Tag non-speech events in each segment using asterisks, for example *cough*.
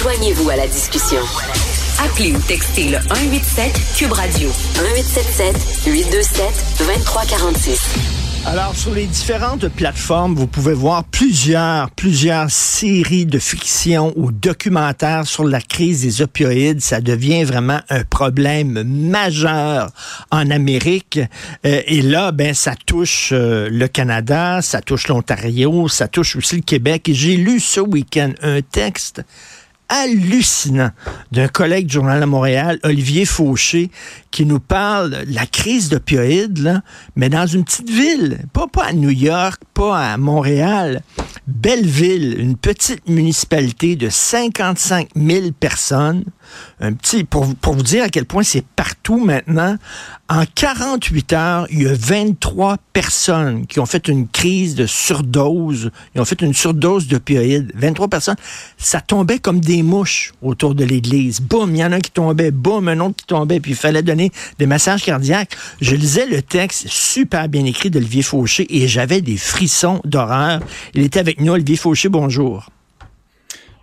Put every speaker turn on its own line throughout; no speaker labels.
Joignez-vous à la discussion. Appelez ou textez le 187 Cube Radio 1877 827 2346.
Alors, sur les différentes plateformes, vous pouvez voir plusieurs, plusieurs séries de fiction ou documentaires sur la crise des opioïdes. Ça devient vraiment un problème majeur en Amérique. Euh, et là, ben, ça touche euh, le Canada, ça touche l'Ontario, ça touche aussi le Québec. Et j'ai lu ce week-end un texte hallucinant d'un collègue du Journal de Montréal, Olivier Fauché, qui nous parle de la crise d'opioïdes, mais dans une petite ville, pas, pas à New York, pas à Montréal, Belleville, une petite municipalité de 55 000 personnes, un petit, pour, pour vous dire à quel point c'est partout maintenant, en 48 heures, il y a 23 personnes qui ont fait une crise de surdose. Ils ont fait une surdose d'opioïdes. 23 personnes. Ça tombait comme des mouches autour de l'église. Boum, il y en a un qui tombait. Boum, un autre qui tombait. Puis il fallait donner des massages cardiaques. Je lisais le texte super bien écrit d'Olivier Fauché et j'avais des frissons d'horreur. Il était avec nous. Olivier Fauché, bonjour.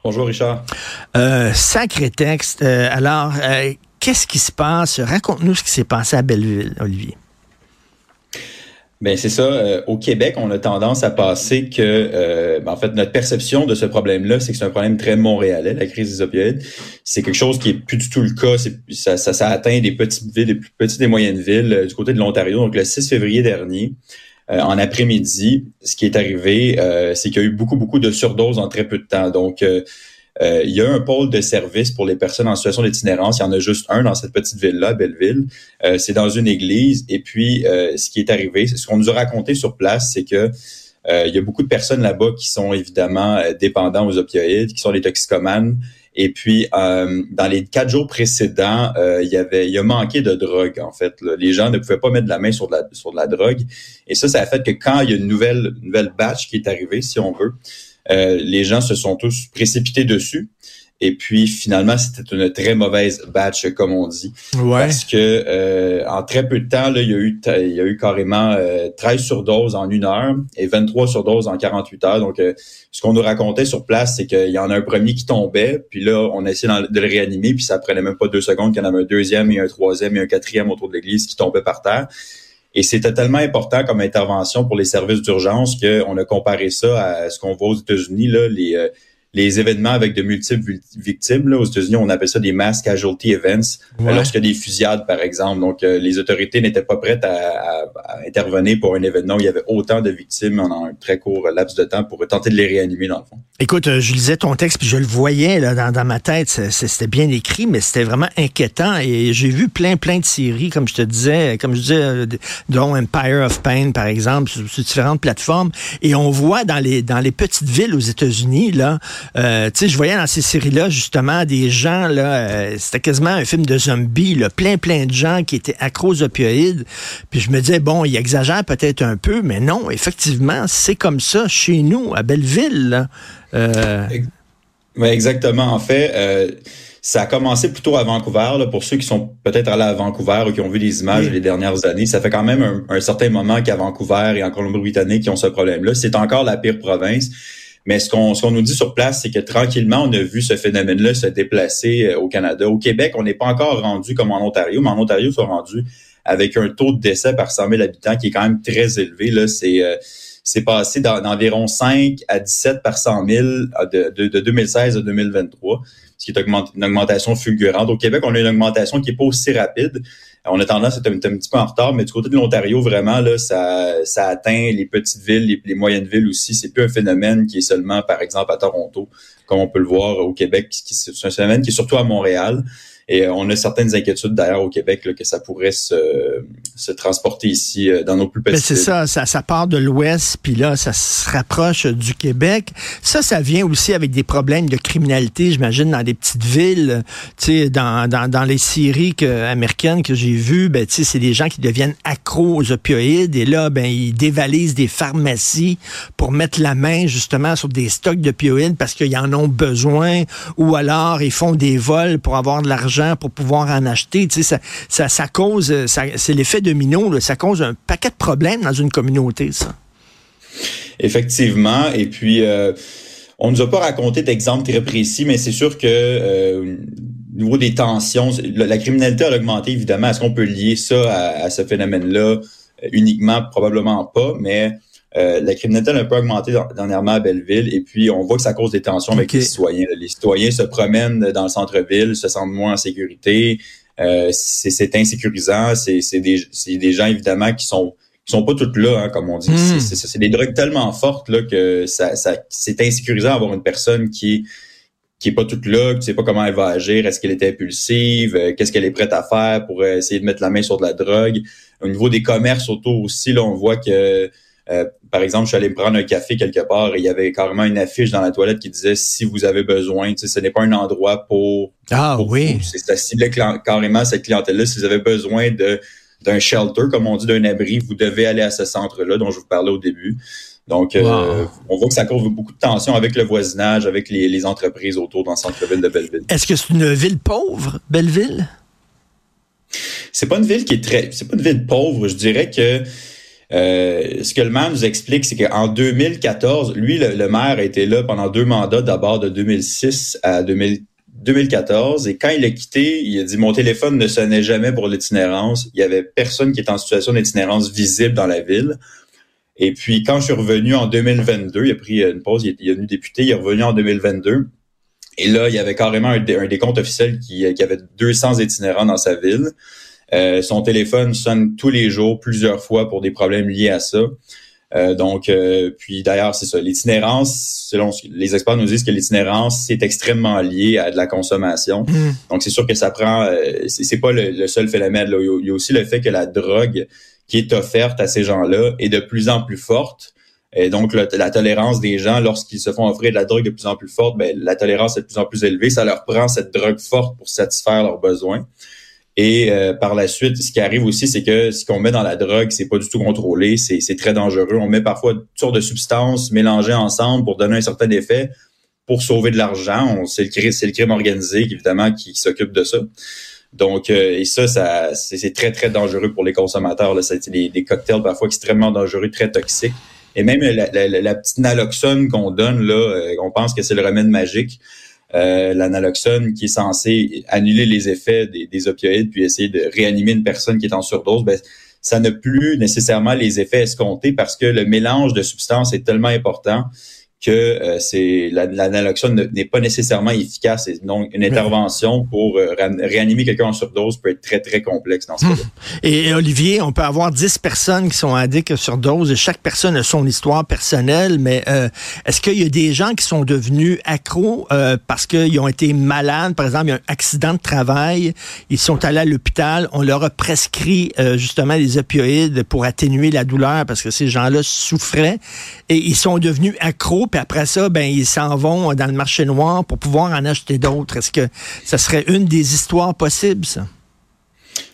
Bonjour Richard.
Euh, sacré texte. Euh, alors, euh, qu'est-ce qui se passe? Raconte-nous ce qui s'est passé à Belleville, Olivier.
Ben c'est ça. Euh, au Québec, on a tendance à penser que, euh, ben, en fait, notre perception de ce problème-là, c'est que c'est un problème très montréalais, la crise des opioïdes. C'est quelque chose qui est plus du tout le cas. Ça, ça, ça, atteint des petites villes, des plus petites et moyennes villes euh, du côté de l'Ontario. Donc, le 6 février dernier, en après-midi, ce qui est arrivé, c'est qu'il y a eu beaucoup, beaucoup de surdoses en très peu de temps. Donc, euh, il y a un pôle de service pour les personnes en situation d'itinérance. Il y en a juste un dans cette petite ville-là, Belleville. Euh, c'est dans une église. Et puis, euh, ce qui est arrivé, ce qu'on nous a raconté sur place, c'est que il y a beaucoup de personnes là-bas qui sont évidemment dépendants aux opioïdes, qui sont des toxicomanes. Et puis, dans les quatre jours précédents, il y avait, il a manqué de drogue en fait. Les gens ne pouvaient pas mettre la main sur de la, sur de la drogue. Et ça, ça a fait que quand il y a une nouvelle, nouvelle batch qui est arrivée, si on veut, euh, les gens se sont tous précipités dessus. Et puis finalement, c'était une très mauvaise batch, comme on dit. Parce que euh, en très peu de temps, là, il y a eu il y a eu carrément euh, 13 surdoses en une heure et 23 surdoses en 48 heures. Donc euh, ce qu'on nous racontait sur place, c'est qu'il y en a un premier qui tombait, puis là, on a essayé de le réanimer, puis ça prenait même pas deux secondes qu'il y en avait un deuxième et un troisième et un quatrième autour de l'église qui tombait par terre. Et c'était tellement important comme intervention pour les services d'urgence qu'on a comparé ça à ce qu'on voit aux États-Unis, là, les, euh, les événements avec de multiples victimes. Là, aux États-Unis, on appelle ça des mass casualty events, ouais. lorsqu'il y a des fusillades, par exemple. Donc, euh, les autorités n'étaient pas prêtes à, intervenir pour un événement où il y avait autant de victimes en un très court laps de temps pour tenter de les réanimer, dans le fond.
Écoute, euh, je lisais ton texte, puis je le voyais là, dans, dans ma tête. C'était bien écrit, mais c'était vraiment inquiétant. Et j'ai vu plein, plein de séries, comme je te disais, comme je disais, euh, dont Empire of Pain, par exemple, sur, sur différentes plateformes. Et on voit dans les, dans les petites villes aux États-Unis, là, euh, tu sais, je voyais dans ces séries-là, justement, des gens, là, euh, c'était quasiment un film de zombies, là, plein, plein de gens qui étaient accros aux opioïdes. Puis je me disais, bon, il exagère peut-être un peu, mais non, effectivement, c'est comme ça chez nous, à Belleville. Là. Euh...
Oui, exactement. En fait, ça a commencé plutôt à Vancouver. Là, pour ceux qui sont peut-être allés à Vancouver ou qui ont vu des images oui. les dernières années, ça fait quand même un, un certain moment qu'à Vancouver et en Colombie-Britannique, qui ont ce problème-là. C'est encore la pire province. Mais ce qu'on ce qu'on nous dit sur place, c'est que tranquillement, on a vu ce phénomène-là se déplacer euh, au Canada. Au Québec, on n'est pas encore rendu comme en Ontario, mais en Ontario, ils sont rendus avec un taux de décès par 100 000 habitants qui est quand même très élevé. Là, c'est euh, c'est passé d'environ 5 à 17 par 100 000 de, de, de 2016 à 2023, ce qui est une augmentation fulgurante. Au Québec, on a une augmentation qui est pas aussi rapide. On a tendance à un, petit peu en retard, mais du côté de l'Ontario, vraiment, là, ça, ça atteint les petites villes, les, les moyennes villes aussi. C'est plus un phénomène qui est seulement, par exemple, à Toronto, comme on peut le voir au Québec. C'est un phénomène qui est surtout à Montréal. Et euh, on a certaines inquiétudes d'ailleurs au Québec là, que ça pourrait se, se transporter ici euh, dans nos plus petites
C'est ça, ça, ça part de l'Ouest, puis là, ça se rapproche du Québec. Ça, ça vient aussi avec des problèmes de criminalité, j'imagine, dans des petites villes. Tu sais, dans, dans, dans les séries que, américaines que j'ai vues, ben, tu sais, c'est des gens qui deviennent accros aux opioïdes et là, ben, ils dévalisent des pharmacies pour mettre la main justement sur des stocks d'opioïdes parce qu'ils en ont besoin ou alors ils font des vols pour avoir de l'argent pour pouvoir en acheter. Tu sais, ça, cause, ça, c'est l'effet domino, ça cause un paquet de problèmes dans une communauté, ça.
Effectivement. Et puis, euh, on nous a pas raconté d'exemple très précis, mais c'est sûr que euh, au niveau des tensions, la, criminalité a augmenté évidemment. Est-ce qu'on peut lier ça à, ce phénomène-là? Uniquement Probablement pas, mais euh, la criminalité a un peu augmenté dernièrement à Belleville et puis on voit que ça cause des tensions avec les citoyens. Les citoyens se promènent dans le centre-ville, se sentent moins en sécurité. Euh, c'est insécurisant. C'est des, des gens évidemment qui sont qui sont pas toutes là, hein, comme on dit. Hmm. C'est des drogues tellement fortes là, que ça, ça c'est insécurisant d'avoir une personne qui qui est pas toute là, qui sait pas comment elle va agir, est-ce qu'elle est impulsive, euh, qu'est-ce qu'elle est prête à faire pour essayer de mettre la main sur de la drogue? Au niveau des commerces autour aussi, là, on voit que euh, par exemple, je suis allé me prendre un café quelque part et il y avait carrément une affiche dans la toilette qui disait si vous avez besoin, ce n'est pas un endroit pour.
Ah oui.
Ça ciblait carrément cette clientèle-là. Si vous avez besoin de d'un shelter, comme on dit, d'un abri, vous devez aller à ce centre-là dont je vous parlais au début. Donc, euh, on voit que ça cause beaucoup de tensions avec le voisinage, avec les, les entreprises autour dans le centre-ville de Belleville.
Est-ce que c'est une ville pauvre, Belleville?
C'est pas une ville qui est très, c'est pas une ville pauvre. Je dirais que euh, ce que le maire nous explique, c'est qu'en 2014, lui, le, maire a été là pendant deux mandats, d'abord de 2006 à 2014. Et quand il a quitté, il a dit mon téléphone ne sonnait jamais pour l'itinérance. Il y avait personne qui était en situation d'itinérance visible dans la ville. Et puis quand je suis revenu en 2022, il a pris une pause, il est, devenu député, il est revenu en 2022. Et là, il y avait carrément un, décompte officiel qui, qui avait 200 itinérants dans sa ville. Euh, son téléphone sonne tous les jours, plusieurs fois pour des problèmes liés à ça. Euh, donc, euh, puis d'ailleurs, c'est ça. L'itinérance, selon les experts nous disent que l'itinérance, c'est extrêmement lié à de la consommation. Mm. Donc, c'est sûr que ça prend. c'est pas le, seul phénomène. Là. Il y a aussi le fait que la drogue qui est offerte à ces gens-là est de plus en plus forte. Et donc, la tolérance des gens, lorsqu'ils se font offrir de la drogue de plus en plus forte, ben, la tolérance est de plus en plus élevée. Ça leur prend cette drogue forte pour satisfaire leurs besoins. Et euh, par la suite, ce qui arrive aussi, c'est que ce qu'on met dans la drogue, c'est pas du tout contrôlé, c'est très dangereux. On met parfois toutes sortes de substances mélangées ensemble pour donner un certain effet, pour sauver de l'argent. C'est le, crime, le crime organisé, évidemment, qui, s'occupe de ça. Donc, euh, et ça, ça c'est très, très dangereux pour les consommateurs. C'est des, des, cocktails parfois extrêmement dangereux, très toxiques. Et même la, la, petite naloxone qu'on donne, là, euh, on pense que c'est le remède magique euh, l'analoxone qui est censé annuler les effets des, des, opioïdes puis essayer de réanimer une personne qui est en surdose, ben, ça n'a plus nécessairement les effets escomptés parce que le mélange de substances est tellement important que euh, c'est l'analoxone n'est pas nécessairement efficace. Et donc, une intervention pour euh, réanimer quelqu'un en surdose peut être très, très complexe dans ce hmm. cas-là.
Et, Olivier, on peut avoir 10 personnes qui sont addictes à surdose et chaque personne a son histoire personnelle, mais euh, est-ce qu'il y a des gens qui sont devenus accros parce qu'ils ont été malades? Par exemple, il y a un accident de travail, ils sont allés à l'hôpital, on leur a prescrit justement des opioïdes pour atténuer la douleur parce que ces gens-là souffraient et ils sont devenus accros puis après ça, ben ils s'en vont dans le marché noir pour pouvoir en acheter d'autres. Est-ce que ça serait une des histoires possibles, ça?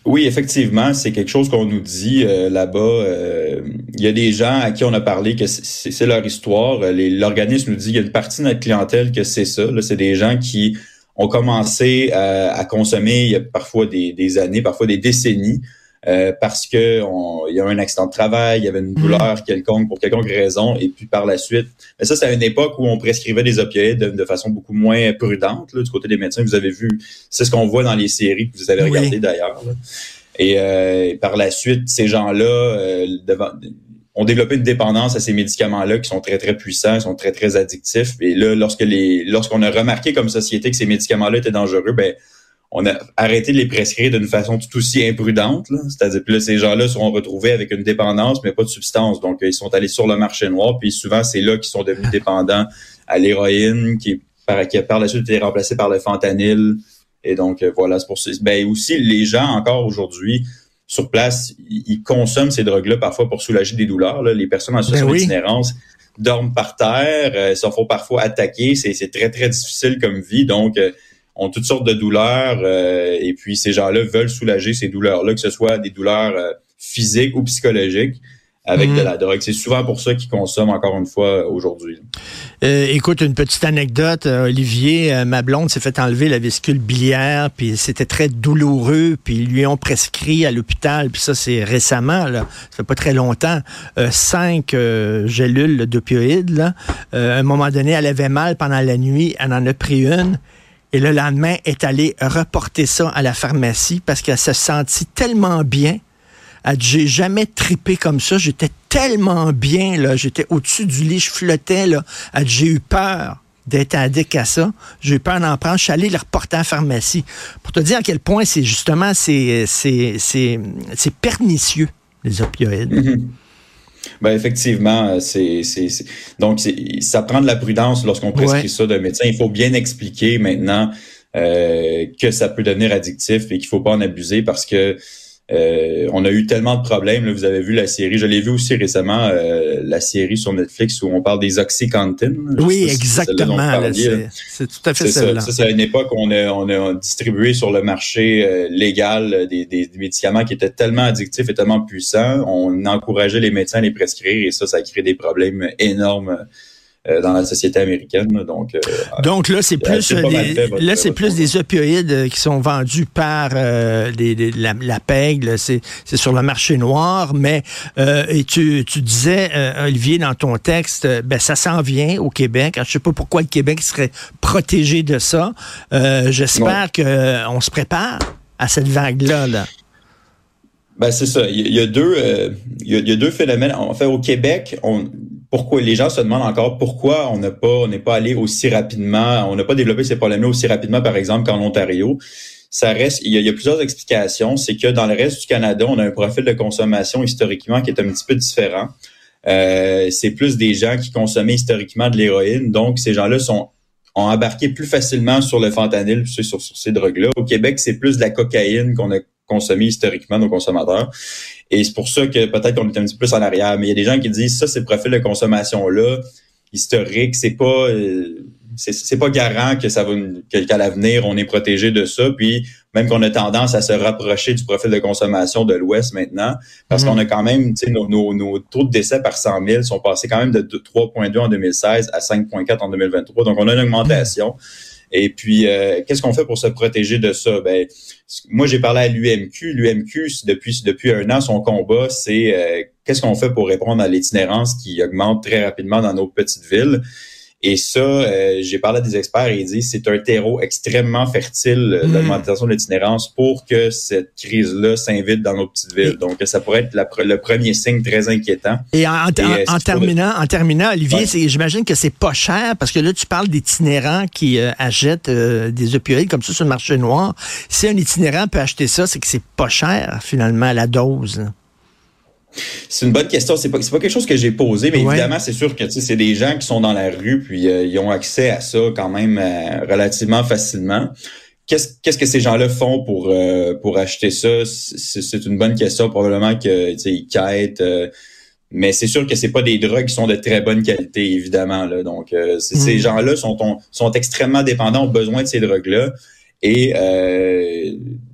Oui, effectivement, c'est quelque chose qu'on nous dit euh, là-bas. Euh, il y a des gens à qui on a parlé que c'est leur histoire. L'organisme nous dit qu'il y a une partie de notre clientèle que c'est ça. C'est des gens qui ont commencé euh, à consommer il y a parfois des années, parfois des décennies, euh, parce que il y a eu un accident de travail, il y avait une douleur mm. quelconque pour quelconque raison, et puis par la suite, mais ça c'est à une époque où on prescrivait des opioïdes de, façon beaucoup moins prudente du côté des médecins. Vous avez vu, c'est ce qu'on voit dans les séries que vous avez regardées d'ailleurs. Et euh, par la suite, ces gens-là euh, ont développé une dépendance à ces médicaments-là qui sont très très puissants, sont très très addictifs. Et là, lorsque les, lorsqu'on a remarqué comme société que ces médicaments-là étaient dangereux, ben on a arrêté de les prescrire d'une façon tout aussi imprudente. C'est-à-dire que là, ces gens-là seront retrouvés avec une dépendance, mais pas de substance. Donc, euh, ils sont allés sur le marché noir, puis souvent, c'est là qu'ils sont devenus *laughs* dépendants à l'héroïne, qui, par, qui par la suite été remplacée par le fentanyl. Et donc, euh, voilà, c'est pour ça. Ben, aussi, les gens, encore aujourd'hui, sur place, ils consomment ces drogues-là parfois pour soulager des douleurs. Les personnes en ben situation d'itinérance dorment par terre, euh, se font parfois attaquer. C'est très, très difficile comme vie. Donc, ont toutes sortes de douleurs euh, et puis ces gens-là veulent soulager ces douleurs-là, que ce soit des douleurs euh, physiques ou psychologiques. avec de mhm. la drogue. C'est souvent pour ça qu'ils consomment encore une fois aujourd'hui.
Euh, écoute, une petite anecdote. Euh, Olivier, euh, ma blonde s'est fait enlever la vésicule biliaire, puis c'était très douloureux, puis ils lui ont prescrit à l'hôpital, puis ça c'est récemment, là, ça fait pas très longtemps, cinq gélules d'opioïdes. à un moment donné, elle avait mal pendant la nuit, elle en a pris une. Et le lendemain, est allée reporter ça à la pharmacie parce qu'elle se sentit tellement bien elle j'ai jamais tripé comme ça. J'étais tellement bien, là. J'étais au-dessus du lit, je flottais, j'ai eu peur d'être addict à ça. J'ai eu peur d'en prendre. Je suis allé le reporter en pharmacie. Pour te dire à quel point c'est justement, c'est, pernicieux, les opioïdes.
Mm-hmm. Ben effectivement, c'est, donc ça prend de la prudence lorsqu'on prescrit ça d'un médecin. Il faut bien expliquer maintenant euh, que ça peut devenir addictif et qu'il faut pas en abuser parce que euh, on a eu tellement de problèmes. Là, vous avez vu la série. Je l'ai vu aussi récemment, euh, la série sur Netflix où on parle des Oxycontin.
Oui, exactement. C'est tout à fait
ça. Ça, c'est à une époque où on a, on a distribué sur le marché euh, légal des, des, médicaments qui étaient tellement addictifs et tellement puissants. On encourageait les médecins à les prescrire et ça, ça a créé des problèmes énormes dans la société américaine. Donc, euh,
donc là, c'est plus des, là, c'est plus des opioïdes euh, qui sont vendus par la, la pègle. C'est, c'est sur le marché noir. Mais et tu, tu disais, Olivier, dans ton texte, ben ça s'en vient au Québec. Je sais pas pourquoi le Québec serait protégé de ça. j'espère qu'on se prépare à cette vague-là. Là.
Ben c'est ça. Il y, a deux, il, y a, deux phénomènes. En fait, au Québec, on, pourquoi les gens se demandent encore pourquoi on n'a pas n'est pas allé aussi rapidement, on n'a pas développé ces problèmes-là aussi rapidement, par exemple, qu'en Ontario. Ça reste, il y, a, plusieurs explications. C'est que dans le reste du Canada, on a un profil de consommation historiquement qui est un petit peu différent. Euh, c'est plus des gens qui consommaient historiquement de l'héroïne, donc ces gens-là sont ont embarqué plus facilement sur le fentanyl, sur, sur ces drogues-là. Au Québec, c'est plus de la cocaïne qu'on a consommé historiquement nos consommateurs. Et c'est pour ça que peut-être qu'on est un petit peu plus en arrière. Mais il y a des gens qui disent ça, ces profils de consommation-là, historique, c'est pas euh, c'est pas garant que ça va qu'à l'avenir on est protégé de ça. Puis même qu'on a tendance à se rapprocher du profil de consommation de l'Ouest maintenant, parce mm-hmm. qu'on a quand même, tu sais, nos, nos, nos, taux de décès par 100 000 sont passés quand même de 3,2 en 2016 à 5,4 en 2023. Donc on a une augmentation. Et puis, euh, qu'est-ce qu'on fait pour se protéger de ça? Ben, moi, j'ai parlé à l'UMQ. L'UMQ, depuis, un an, son combat, c'est euh, qu'est-ce qu'on fait pour répondre à l'itinérance qui augmente très rapidement dans nos petites villes? Et ça, euh, j'ai parlé à des experts et ils disent c'est un terreau extrêmement fertile, euh, mm. l'augmentation de l'itinérance, pour que cette crise-là s'invite dans nos petites villes. Donc, ça pourrait être le premier signe très inquiétant.
Et en, euh, terminant, en terminant, Olivier, j'imagine que c'est pas cher parce que là, tu parles d'itinérants qui achètent des opioïdes comme ça sur le marché noir. Si un itinérant peut acheter ça, c'est que c'est pas cher finalement la dose.
C'est une bonne question. C'est pas, pas quelque chose que j'ai posé, mais évidemment, c'est sûr que c'est des gens qui sont dans la rue, puis euh, ils ont accès à ça quand même euh, relativement facilement. Qu'est-ce, qu'est-ce que ces gens-là font pour euh, pour acheter ça? C'est, une bonne question. Probablement que ils quêtent, mais c'est sûr que c'est pas des drogues qui sont de très bonne qualité, évidemment. Là. Donc, ces mm. gens-là sont sont extrêmement dépendants, ont besoin de ces drogues-là et euh,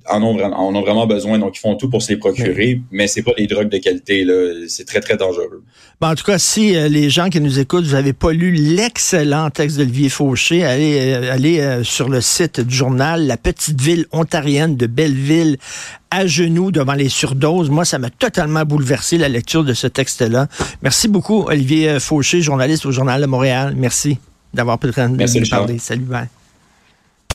en ont vraiment, en ont vraiment besoin, donc ils font tout pour se les procurer, mais c'est pas des drogues de qualité, là. C'est très, très dangereux.
en tout cas, si euh, les gens qui nous écoutent, vous n'avez pas lu l'excellent texte d'Olivier Fauché, allez, euh, allez euh, sur le site du journal La petite ville ontarienne de Belleville à genoux devant les surdoses. Moi, ça m'a totalement bouleversé la lecture de ce texte-là. Merci beaucoup, Olivier Fauché, journaliste au Journal de Montréal. Merci d'avoir pris le temps de nous parler. Salut, bye.